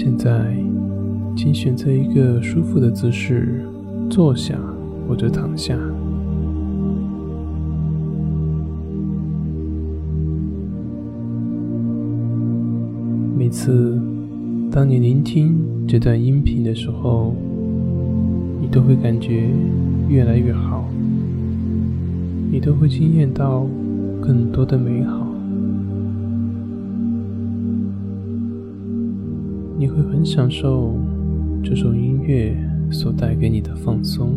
现在，请选择一个舒服的姿势，坐下或者躺下。每次当你聆听这段音频的时候，你都会感觉越来越好，你都会惊艳到更多的美好，你会很享受这首音乐所带给你的放松，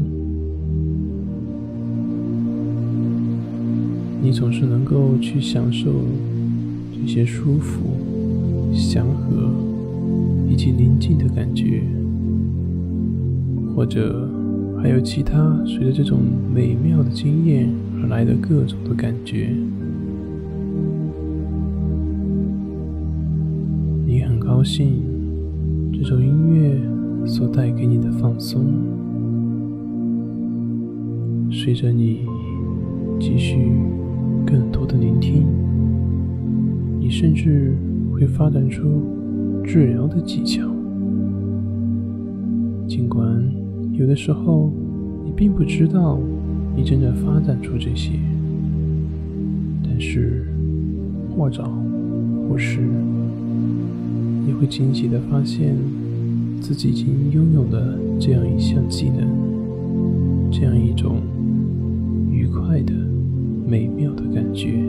你总是能够去享受这些舒服、祥和以及宁静的感觉。或者还有其他随着这种美妙的经验而来的各种的感觉，你很高兴这首音乐所带给你的放松，随着你继续更多的聆听，你甚至会发展出治疗的技巧，尽管。有的时候，你并不知道你正在发展出这些，但是或早或迟，你会惊喜的发现自己已经拥有了这样一项技能，这样一种愉快的、美妙的感觉。